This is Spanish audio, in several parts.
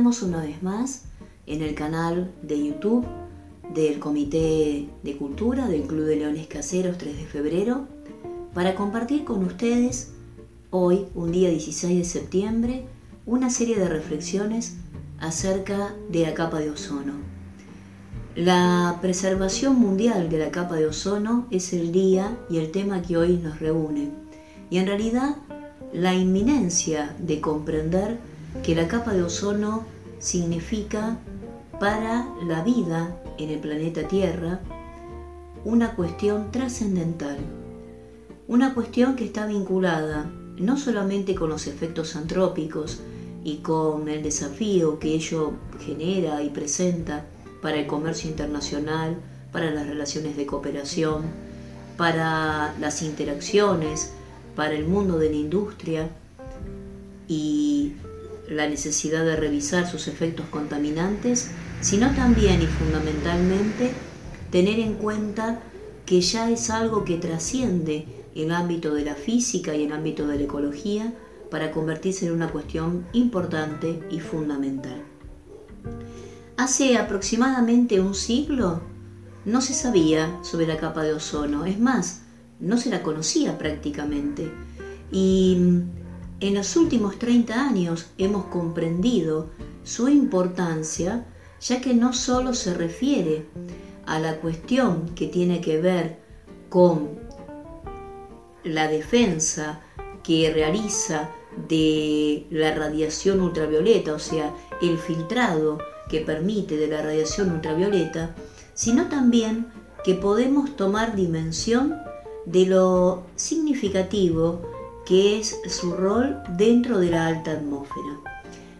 estamos una vez más en el canal de YouTube del Comité de Cultura del Club de Leones Caseros 3 de febrero para compartir con ustedes hoy, un día 16 de septiembre, una serie de reflexiones acerca de la capa de ozono. La preservación mundial de la capa de ozono es el día y el tema que hoy nos reúne. Y en realidad la inminencia de comprender que la capa de ozono significa para la vida en el planeta Tierra una cuestión trascendental, una cuestión que está vinculada no solamente con los efectos antrópicos y con el desafío que ello genera y presenta para el comercio internacional, para las relaciones de cooperación, para las interacciones, para el mundo de la industria y la necesidad de revisar sus efectos contaminantes, sino también y fundamentalmente tener en cuenta que ya es algo que trasciende el ámbito de la física y el ámbito de la ecología para convertirse en una cuestión importante y fundamental. Hace aproximadamente un siglo no se sabía sobre la capa de ozono, es más, no se la conocía prácticamente. Y en los últimos 30 años hemos comprendido su importancia, ya que no solo se refiere a la cuestión que tiene que ver con la defensa que realiza de la radiación ultravioleta, o sea, el filtrado que permite de la radiación ultravioleta, sino también que podemos tomar dimensión de lo significativo que es su rol dentro de la alta atmósfera.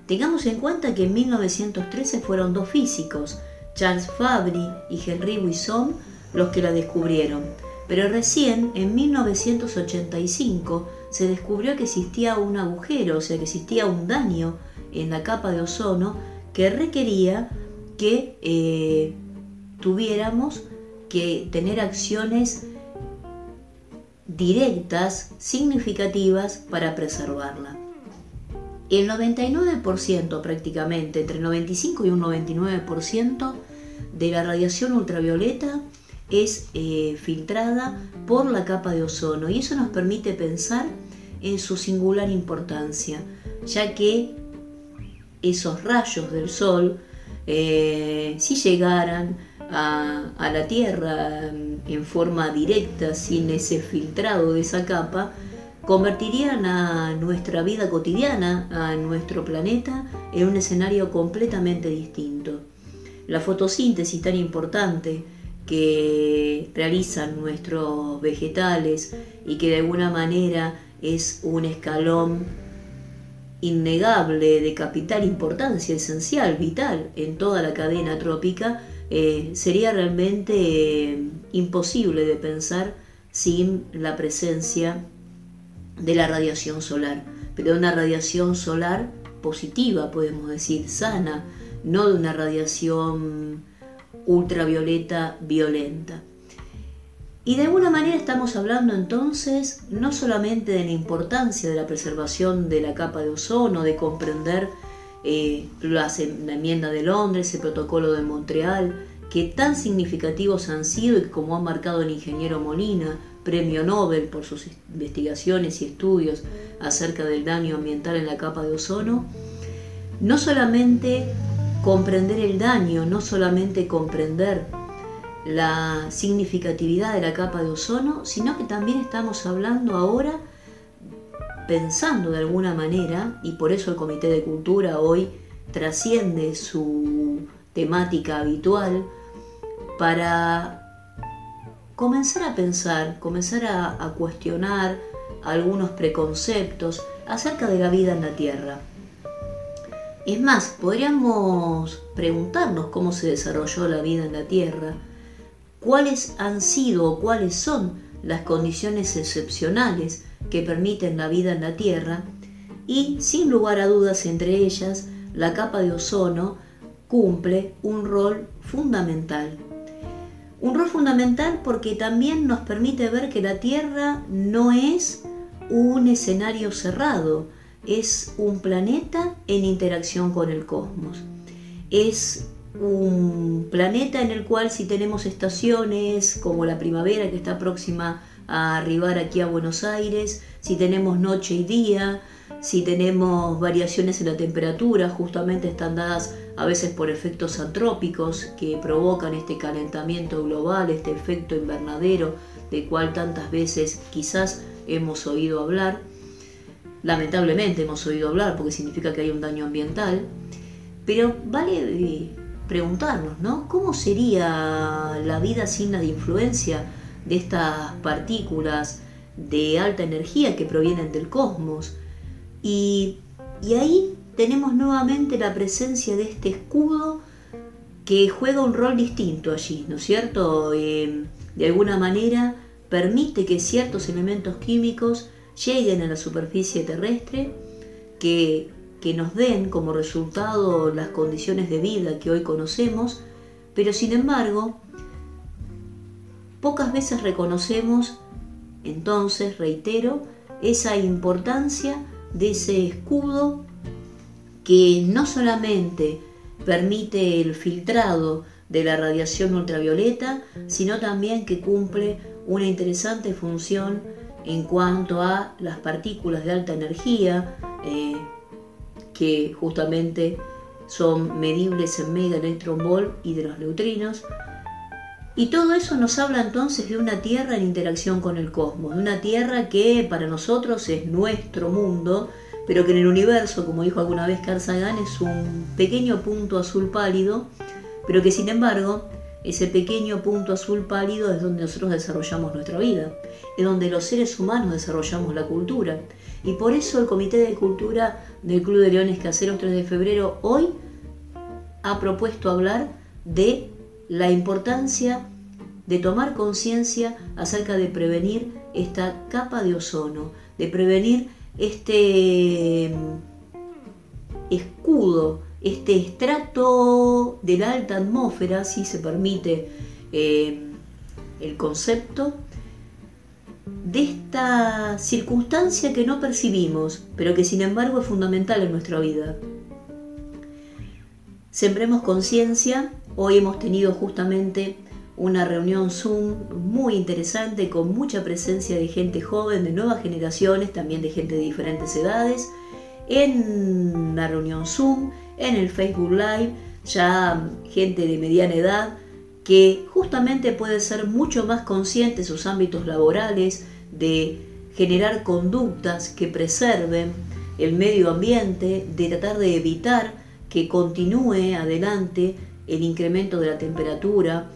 Tengamos en cuenta que en 1913 fueron dos físicos, Charles Fabry y Henry Wisson, los que la descubrieron, pero recién en 1985 se descubrió que existía un agujero, o sea que existía un daño en la capa de ozono que requería que eh, tuviéramos que tener acciones directas, significativas para preservarla. El 99% prácticamente, entre 95 y un 99% de la radiación ultravioleta es eh, filtrada por la capa de ozono y eso nos permite pensar en su singular importancia, ya que esos rayos del sol, eh, si llegaran a, la Tierra mm, en forma directa, sin ese filtrado de esa capa, convertirían a nuestra vida cotidiana, a nuestro planeta, en un escenario completamente distinto. La fotosíntesis tan importante que realizan nuestros vegetales y que de alguna manera es un escalón innegable de capital importancia, esencial, vital en toda la cadena trópica, eh, sería realmente eh, imposible de pensar sin la presencia de la radiación solar, pero una radiación solar positiva, podemos decir, sana, no de una radiación ultravioleta violenta. Y de alguna manera estamos hablando entonces no solamente de la importancia de la preservación de la capa de ozono, de comprender eh, la, enmienda de Londres, el protocolo de Montreal, que tan significativos han sido y como ha marcado el ingeniero Molina, premio Nobel por sus investigaciones y estudios acerca del daño ambiental en la capa de ozono, no solamente comprender el daño, no solamente comprender la significatividad de la capa de ozono, sino que también estamos hablando ahora pensando de alguna manera, y por eso el Comité de Cultura hoy trasciende su temática habitual, para comenzar a pensar, comenzar a, cuestionar algunos preconceptos acerca de la vida en la Tierra. Es más, podríamos preguntarnos cómo se desarrolló la vida en la Tierra, cuáles han sido o cuáles son las condiciones excepcionales que permiten la vida en la Tierra y, sin lugar a dudas, entre ellas, la capa de ozono cumple un rol fundamental. Un rol fundamental porque también nos permite ver que la Tierra no es un escenario cerrado, es un planeta en interacción con el cosmos. Es un planeta en el cual si tenemos estaciones como la primavera que está próxima arribar aquí a Buenos Aires, si tenemos noche y día, si tenemos variaciones en la temperatura, justamente están dadas a veces por efectos antrópicos que provocan este calentamiento global, este efecto invernadero del cual tantas veces quizás hemos oído hablar. Lamentablemente hemos oído hablar porque significa que hay un daño ambiental. Pero vale preguntarnos, ¿no? ¿Cómo sería la vida sin la influencia de estas partículas de alta energía que provienen del cosmos? Y, ahí tenemos nuevamente la presencia de este escudo que juega un rol distinto allí, ¿no es cierto? Eh, de alguna manera permite que ciertos elementos químicos lleguen a la superficie terrestre, que, que nos den como resultado las condiciones de vida que hoy conocemos, pero sin embargo, pocas veces reconocemos, entonces, reitero, esa importancia de ese escudo que no solamente permite el filtrado de la radiación ultravioleta, sino también que cumple una interesante función en cuanto a las partículas de alta energía, eh, que justamente son medibles en mega electron y de los neutrinos. Y todo eso nos habla entonces de una Tierra en interacción con el cosmos, de una Tierra que para nosotros es nuestro mundo, pero que en el universo, como dijo alguna vez Carl Sagan, es un pequeño punto azul pálido, pero que sin embargo ese pequeño punto azul pálido es donde nosotros desarrollamos nuestra vida, es donde los seres humanos desarrollamos la cultura. Y por eso el Comité de Cultura del Club de Leones Caseros 3 de febrero hoy ha propuesto hablar de la importancia de tomar conciencia acerca de prevenir esta capa de ozono, de prevenir este mm, escudo este estrato de la alta atmósfera, si se permite eh, el concepto, de esta circunstancia que no percibimos, pero que sin embargo es fundamental en nuestra vida. Sembremos conciencia, hoy hemos tenido justamente una reunión Zoom muy interesante con mucha presencia de gente joven, de nuevas generaciones, también de gente de diferentes edades, en la reunión Zoom en el Facebook Live, ya gente de mediana edad que justamente puede ser mucho más consciente de sus ámbitos laborales, de generar conductas que preserven el medio ambiente, de tratar de evitar que continúe adelante el incremento de la temperatura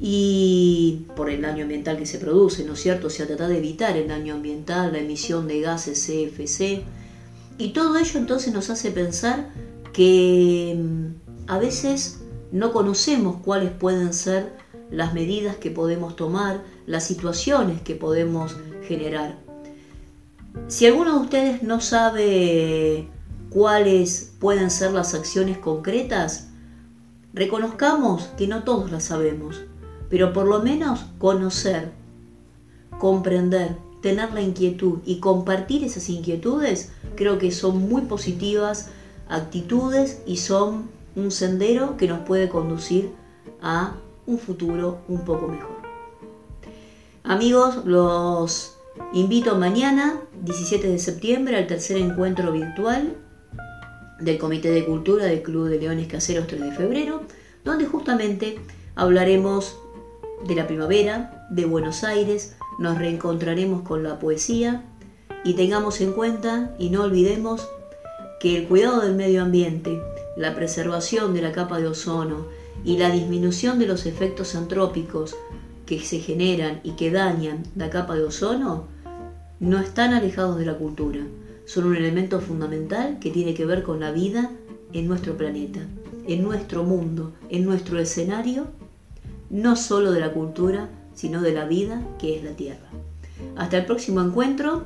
y por el daño ambiental que se produce, ¿no es cierto? O sea, tratar de evitar el daño ambiental, la emisión de gases CFC. Y todo ello entonces nos hace pensar que mm, a veces no conocemos cuáles pueden ser las medidas que podemos tomar, las situaciones que podemos generar. Si alguno de ustedes no sabe cuáles pueden ser las acciones concretas, reconozcamos que no todos las sabemos, pero por lo menos conocer, comprender, tener la inquietud y compartir esas inquietudes creo que son muy positivas actitudes y son un sendero que nos puede conducir a un futuro un poco mejor. Amigos, los invito mañana, 17 de septiembre, al tercer encuentro virtual del Comité de Cultura del Club de Leones Caseros 3 de febrero, donde justamente hablaremos de la primavera, de Buenos Aires, nos reencontraremos con la poesía y tengamos en cuenta y no olvidemos que el cuidado del medio ambiente, la preservación de la capa de ozono y la disminución de los efectos antrópicos que se generan y que dañan la capa de ozono no están alejados de la cultura, son un elemento fundamental que tiene que ver con la vida en nuestro planeta, en nuestro mundo, en nuestro escenario, no solo de la cultura, sino de la vida que es la Tierra. Hasta el próximo encuentro.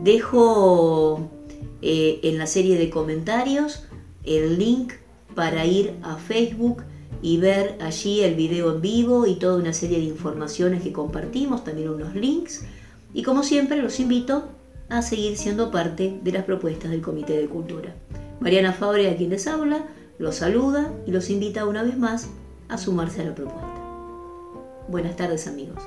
Dejo eh, en la serie de comentarios el link para ir a Facebook y ver allí el video en vivo y toda una serie de informaciones que compartimos, también unos links. Y como siempre los invito a seguir siendo parte de las propuestas del Comité de Cultura. Mariana Fabre, a quien les habla, los saluda y los invita una vez más a sumarse a la propuesta. Buenas tardes amigos.